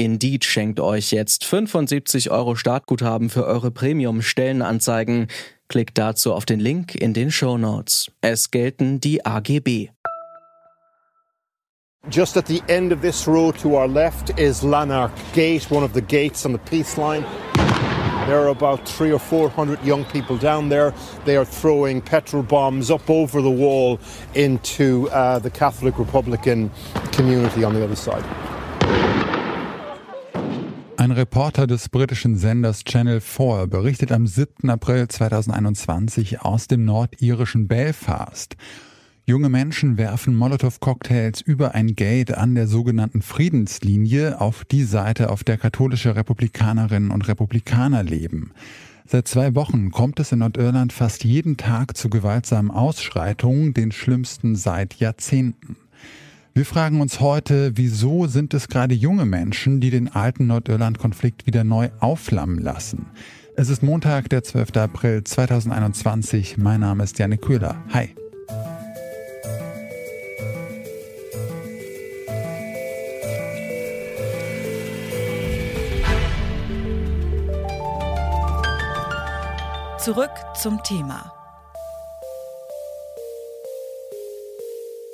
Indeed schenkt euch jetzt 75 Euro Startguthaben für eure Premium-Stellenanzeigen. Klickt dazu auf den Link in den Show Notes. Es gelten die AGB. Just at the end of this road to our left is Lanark Gate, one of the gates on the peace line. There are about three or four hundred young people down there. They are throwing petrol bombs up over the wall into uh, the Catholic Republican community on the other side. Ein Reporter des britischen Senders Channel 4 berichtet am 7. April 2021 aus dem nordirischen Belfast. Junge Menschen werfen Molotow-Cocktails über ein Gate an der sogenannten Friedenslinie auf die Seite, auf der katholische Republikanerinnen und Republikaner leben. Seit zwei Wochen kommt es in Nordirland fast jeden Tag zu gewaltsamen Ausschreitungen, den schlimmsten seit Jahrzehnten. Wir fragen uns heute, wieso sind es gerade junge Menschen, die den alten Nordirland-Konflikt wieder neu aufflammen lassen? Es ist Montag, der 12. April 2021. Mein Name ist Janik Köhler. Hi. Zurück zum Thema.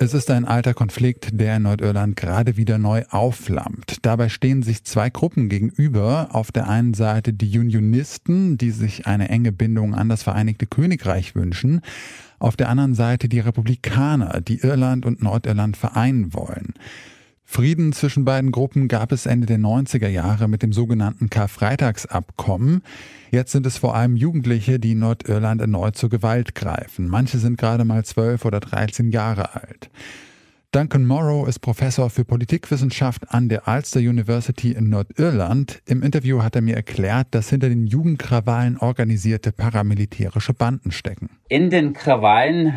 Es ist ein alter Konflikt, der in Nordirland gerade wieder neu aufflammt. Dabei stehen sich zwei Gruppen gegenüber. Auf der einen Seite die Unionisten, die sich eine enge Bindung an das Vereinigte Königreich wünschen. Auf der anderen Seite die Republikaner, die Irland und Nordirland vereinen wollen. Frieden zwischen beiden Gruppen gab es Ende der 90er Jahre mit dem sogenannten Karfreitagsabkommen. Jetzt sind es vor allem Jugendliche, die in Nordirland erneut zur Gewalt greifen. Manche sind gerade mal 12 oder 13 Jahre alt. Duncan Morrow ist Professor für Politikwissenschaft an der Ulster University in Nordirland. Im Interview hat er mir erklärt, dass hinter den Jugendkrawallen organisierte paramilitärische Banden stecken. In den Krawallen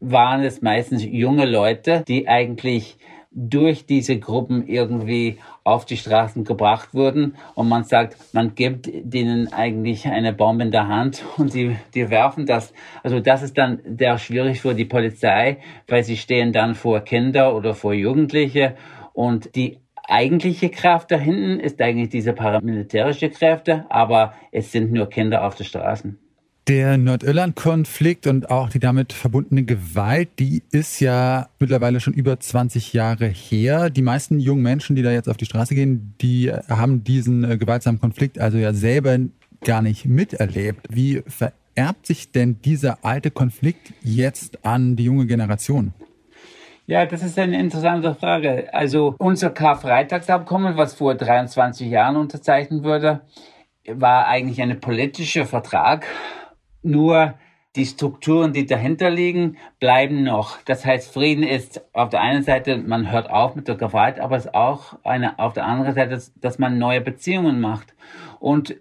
waren es meistens junge Leute, die eigentlich durch diese Gruppen irgendwie auf die Straßen gebracht wurden und man sagt, man gibt denen eigentlich eine Bombe in der Hand und die, die werfen das. Also das ist dann sehr schwierig für die Polizei, weil sie stehen dann vor Kinder oder vor Jugendliche und die eigentliche Kraft da hinten ist eigentlich diese paramilitärische Kräfte, aber es sind nur Kinder auf den Straßen. Der Nordirland-Konflikt und auch die damit verbundene Gewalt, die ist ja mittlerweile schon über 20 Jahre her. Die meisten jungen Menschen, die da jetzt auf die Straße gehen, die haben diesen äh, gewaltsamen Konflikt also ja selber gar nicht miterlebt. Wie vererbt sich denn dieser alte Konflikt jetzt an die junge Generation? Ja, das ist eine interessante Frage. Also unser Karfreitagsabkommen, was vor 23 Jahren unterzeichnet wurde, war eigentlich ein politischer Vertrag nur die Strukturen, die dahinter liegen, bleiben noch. Das heißt, Frieden ist auf der einen Seite, man hört auf mit der Gewalt, aber es ist auch eine, auf der anderen Seite, dass man neue Beziehungen macht. Und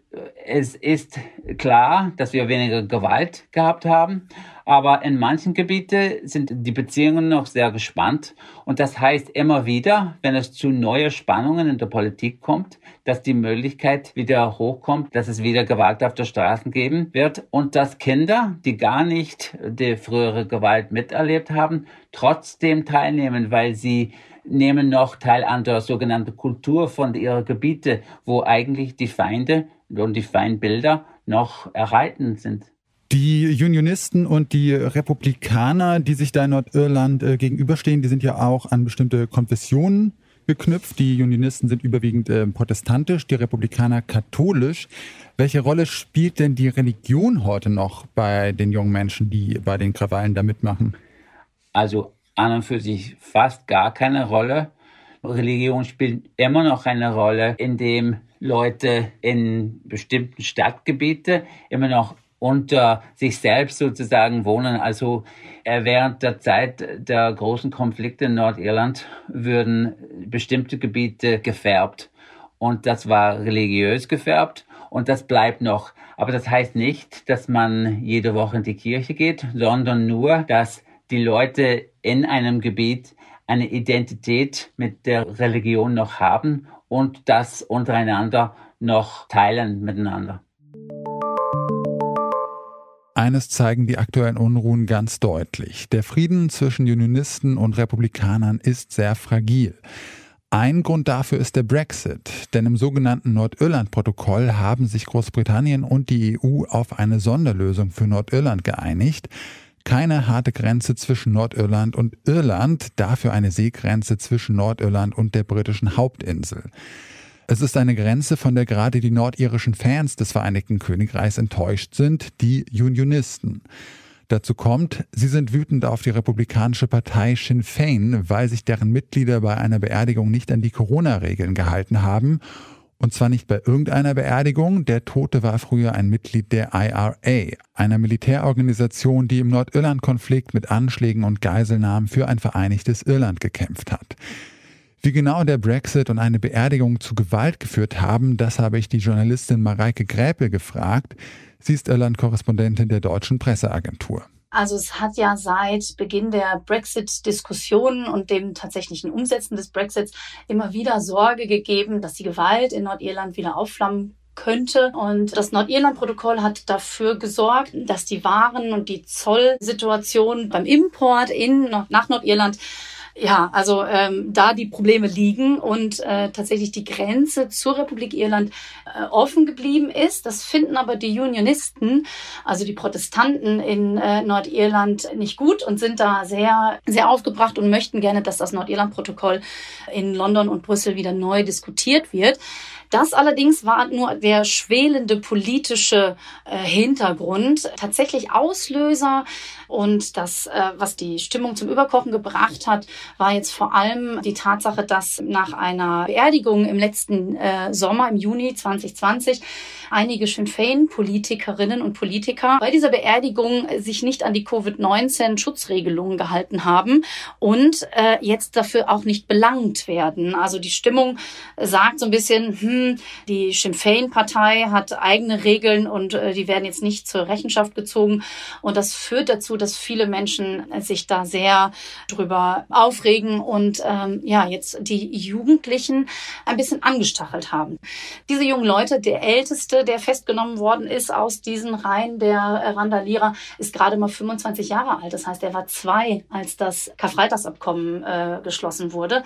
es ist klar, dass wir weniger Gewalt gehabt haben, aber in manchen Gebieten sind die Beziehungen noch sehr gespannt. Und das heißt immer wieder, wenn es zu neuen Spannungen in der Politik kommt, dass die Möglichkeit wieder hochkommt, dass es wieder Gewalt auf der Straße geben wird und dass Kinder, die gar nicht die frühere Gewalt miterlebt haben, trotzdem teilnehmen, weil sie nehmen noch teil an der sogenannten Kultur von ihrer Gebiete, wo eigentlich die Feinde und die Feindbilder noch erhalten sind. Die Unionisten und die Republikaner, die sich da in Nordirland äh, gegenüberstehen, die sind ja auch an bestimmte Konfessionen geknüpft. Die Unionisten sind überwiegend äh, protestantisch, die Republikaner katholisch. Welche Rolle spielt denn die Religion heute noch bei den jungen Menschen, die bei den Krawallen da mitmachen? Also an und für sich fast gar keine Rolle. Religion spielt immer noch eine Rolle, indem Leute in bestimmten Stadtgebieten immer noch unter sich selbst sozusagen wohnen. Also äh, während der Zeit der großen Konflikte in Nordirland würden bestimmte Gebiete gefärbt. Und das war religiös gefärbt. Und das bleibt noch. Aber das heißt nicht, dass man jede Woche in die Kirche geht, sondern nur, dass die Leute in einem Gebiet eine Identität mit der Religion noch haben und das untereinander noch teilen miteinander. Eines zeigen die aktuellen Unruhen ganz deutlich. Der Frieden zwischen Unionisten und Republikanern ist sehr fragil. Ein Grund dafür ist der Brexit, denn im sogenannten Nordirland-Protokoll haben sich Großbritannien und die EU auf eine Sonderlösung für Nordirland geeinigt. Keine harte Grenze zwischen Nordirland und Irland, dafür eine Seegrenze zwischen Nordirland und der britischen Hauptinsel. Es ist eine Grenze, von der gerade die nordirischen Fans des Vereinigten Königreichs enttäuscht sind, die Unionisten. Dazu kommt, sie sind wütend auf die republikanische Partei Sinn Fein, weil sich deren Mitglieder bei einer Beerdigung nicht an die Corona-Regeln gehalten haben. Und zwar nicht bei irgendeiner Beerdigung. Der Tote war früher ein Mitglied der IRA, einer Militärorganisation, die im Nordirland-Konflikt mit Anschlägen und Geiselnahmen für ein vereinigtes Irland gekämpft hat. Wie genau der Brexit und eine Beerdigung zu Gewalt geführt haben, das habe ich die Journalistin Mareike Gräpel gefragt. Sie ist Irland-Korrespondentin der deutschen Presseagentur. Also es hat ja seit Beginn der Brexit-Diskussionen und dem tatsächlichen Umsetzen des Brexits immer wieder Sorge gegeben, dass die Gewalt in Nordirland wieder aufflammen könnte. Und das Nordirland-Protokoll hat dafür gesorgt, dass die Waren und die Zollsituation beim Import in, nach Nordirland ja, also ähm, da die Probleme liegen und äh, tatsächlich die Grenze zur Republik Irland äh, offen geblieben ist. Das finden aber die Unionisten, also die Protestanten in äh, Nordirland nicht gut und sind da sehr, sehr aufgebracht und möchten gerne, dass das Nordirland-Protokoll in London und Brüssel wieder neu diskutiert wird. Das allerdings war nur der schwelende politische äh, Hintergrund. Tatsächlich Auslöser und das, äh, was die Stimmung zum Überkochen gebracht hat, war jetzt vor allem die Tatsache, dass nach einer Beerdigung im letzten äh, Sommer, im Juni 2020, einige Sinn Féin-Politikerinnen und Politiker bei dieser Beerdigung sich nicht an die Covid-19-Schutzregelungen gehalten haben und äh, jetzt dafür auch nicht belangt werden. Also die Stimmung sagt so ein bisschen, hm, die Sinn Féin-Partei hat eigene Regeln und äh, die werden jetzt nicht zur Rechenschaft gezogen. Und das führt dazu, dass viele Menschen sich da sehr drüber aufregen und ähm, ja, jetzt die Jugendlichen ein bisschen angestachelt haben. Diese jungen Leute, der älteste, der festgenommen worden ist aus diesen Reihen der Randalierer, ist gerade mal 25 Jahre alt. Das heißt, er war zwei, als das Karfreitagsabkommen äh, geschlossen wurde.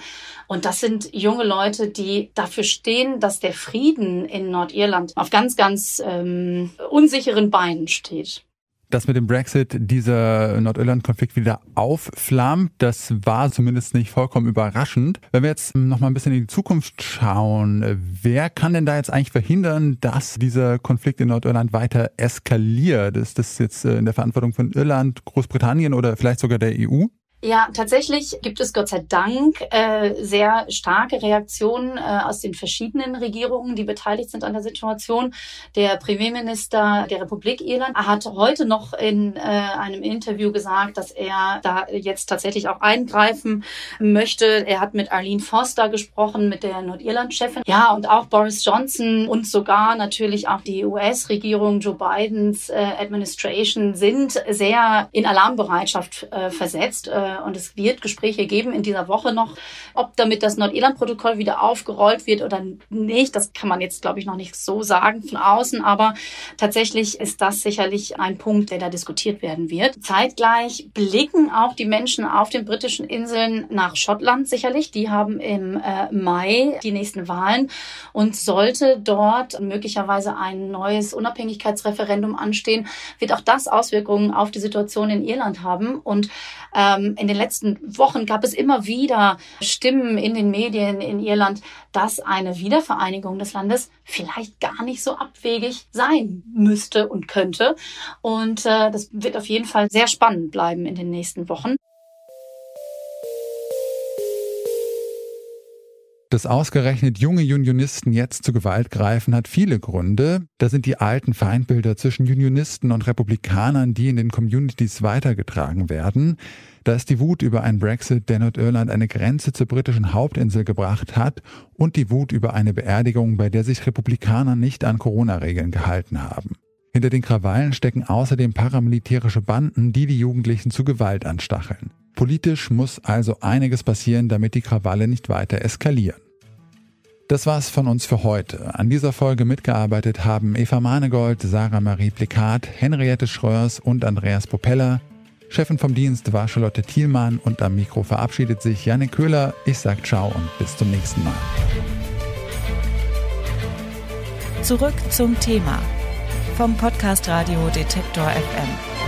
Und das sind junge Leute, die dafür stehen, dass der Frieden in Nordirland auf ganz, ganz ähm, unsicheren Beinen steht dass mit dem Brexit dieser Nordirland-Konflikt wieder aufflammt, das war zumindest nicht vollkommen überraschend. Wenn wir jetzt noch mal ein bisschen in die Zukunft schauen, wer kann denn da jetzt eigentlich verhindern, dass dieser Konflikt in Nordirland weiter eskaliert? Ist das jetzt äh, in der Verantwortung von Irland, Großbritannien oder vielleicht sogar der EU? Ja, tatsächlich gibt es Gott sei Dank äh, sehr starke Reaktionen äh, aus den verschiedenen Regierungen, die beteiligt sind an der Situation. Der Premierminister der Republik Irland hat heute noch in äh, einem Interview gesagt, dass er da jetzt tatsächlich auch eingreifen möchte. Er hat mit Arlene Foster gesprochen, mit der Nordirland-Chefin. Ja, und auch Boris Johnson und sogar natürlich auch die US-Regierung, Joe Bidens äh, Administration sind sehr in Alarmbereitschaft äh, versetzt äh, und es wird Gespräche geben in dieser Woche noch, ob damit das Nordirland-Protokoll wieder aufgerollt wird oder nicht. Das kann man jetzt, glaube ich, noch nicht so sagen von außen, aber tatsächlich ist das sicherlich ein Punkt, der da diskutiert werden wird. Zeitgleich blicken auch die Menschen auf den britischen Inseln nach Schottland sicherlich. Die haben im äh, Mai die nächsten Wahlen und sollte dort möglicherweise ein neues Unabhängigkeitsreferendum anstehen, wird auch das Auswirkungen auf die Situation in Irland haben. Und ähm, in den letzten Wochen gab es immer wieder Stimmen in den Medien in Irland, dass eine Wiedervereinigung des Landes vielleicht gar nicht so abwegig sein müsste und könnte. Und äh, das wird auf jeden Fall sehr spannend bleiben in den nächsten Wochen. Dass ausgerechnet junge Unionisten jetzt zu Gewalt greifen, hat viele Gründe. Da sind die alten Feindbilder zwischen Unionisten und Republikanern, die in den Communities weitergetragen werden. Da ist die Wut über einen Brexit, der Nordirland eine Grenze zur britischen Hauptinsel gebracht hat, und die Wut über eine Beerdigung, bei der sich Republikaner nicht an Corona-Regeln gehalten haben. Hinter den Krawallen stecken außerdem paramilitärische Banden, die die Jugendlichen zu Gewalt anstacheln. Politisch muss also einiges passieren, damit die Krawalle nicht weiter eskalieren. Das war's von uns für heute. An dieser Folge mitgearbeitet haben Eva Manegold, Sarah Marie Plikat, Henriette Schröers und Andreas Propeller. Chefin vom Dienst war Charlotte Thielmann und am Mikro verabschiedet sich Janne Köhler. Ich sag ciao und bis zum nächsten Mal. Zurück zum Thema vom Podcast Radio Detektor FM.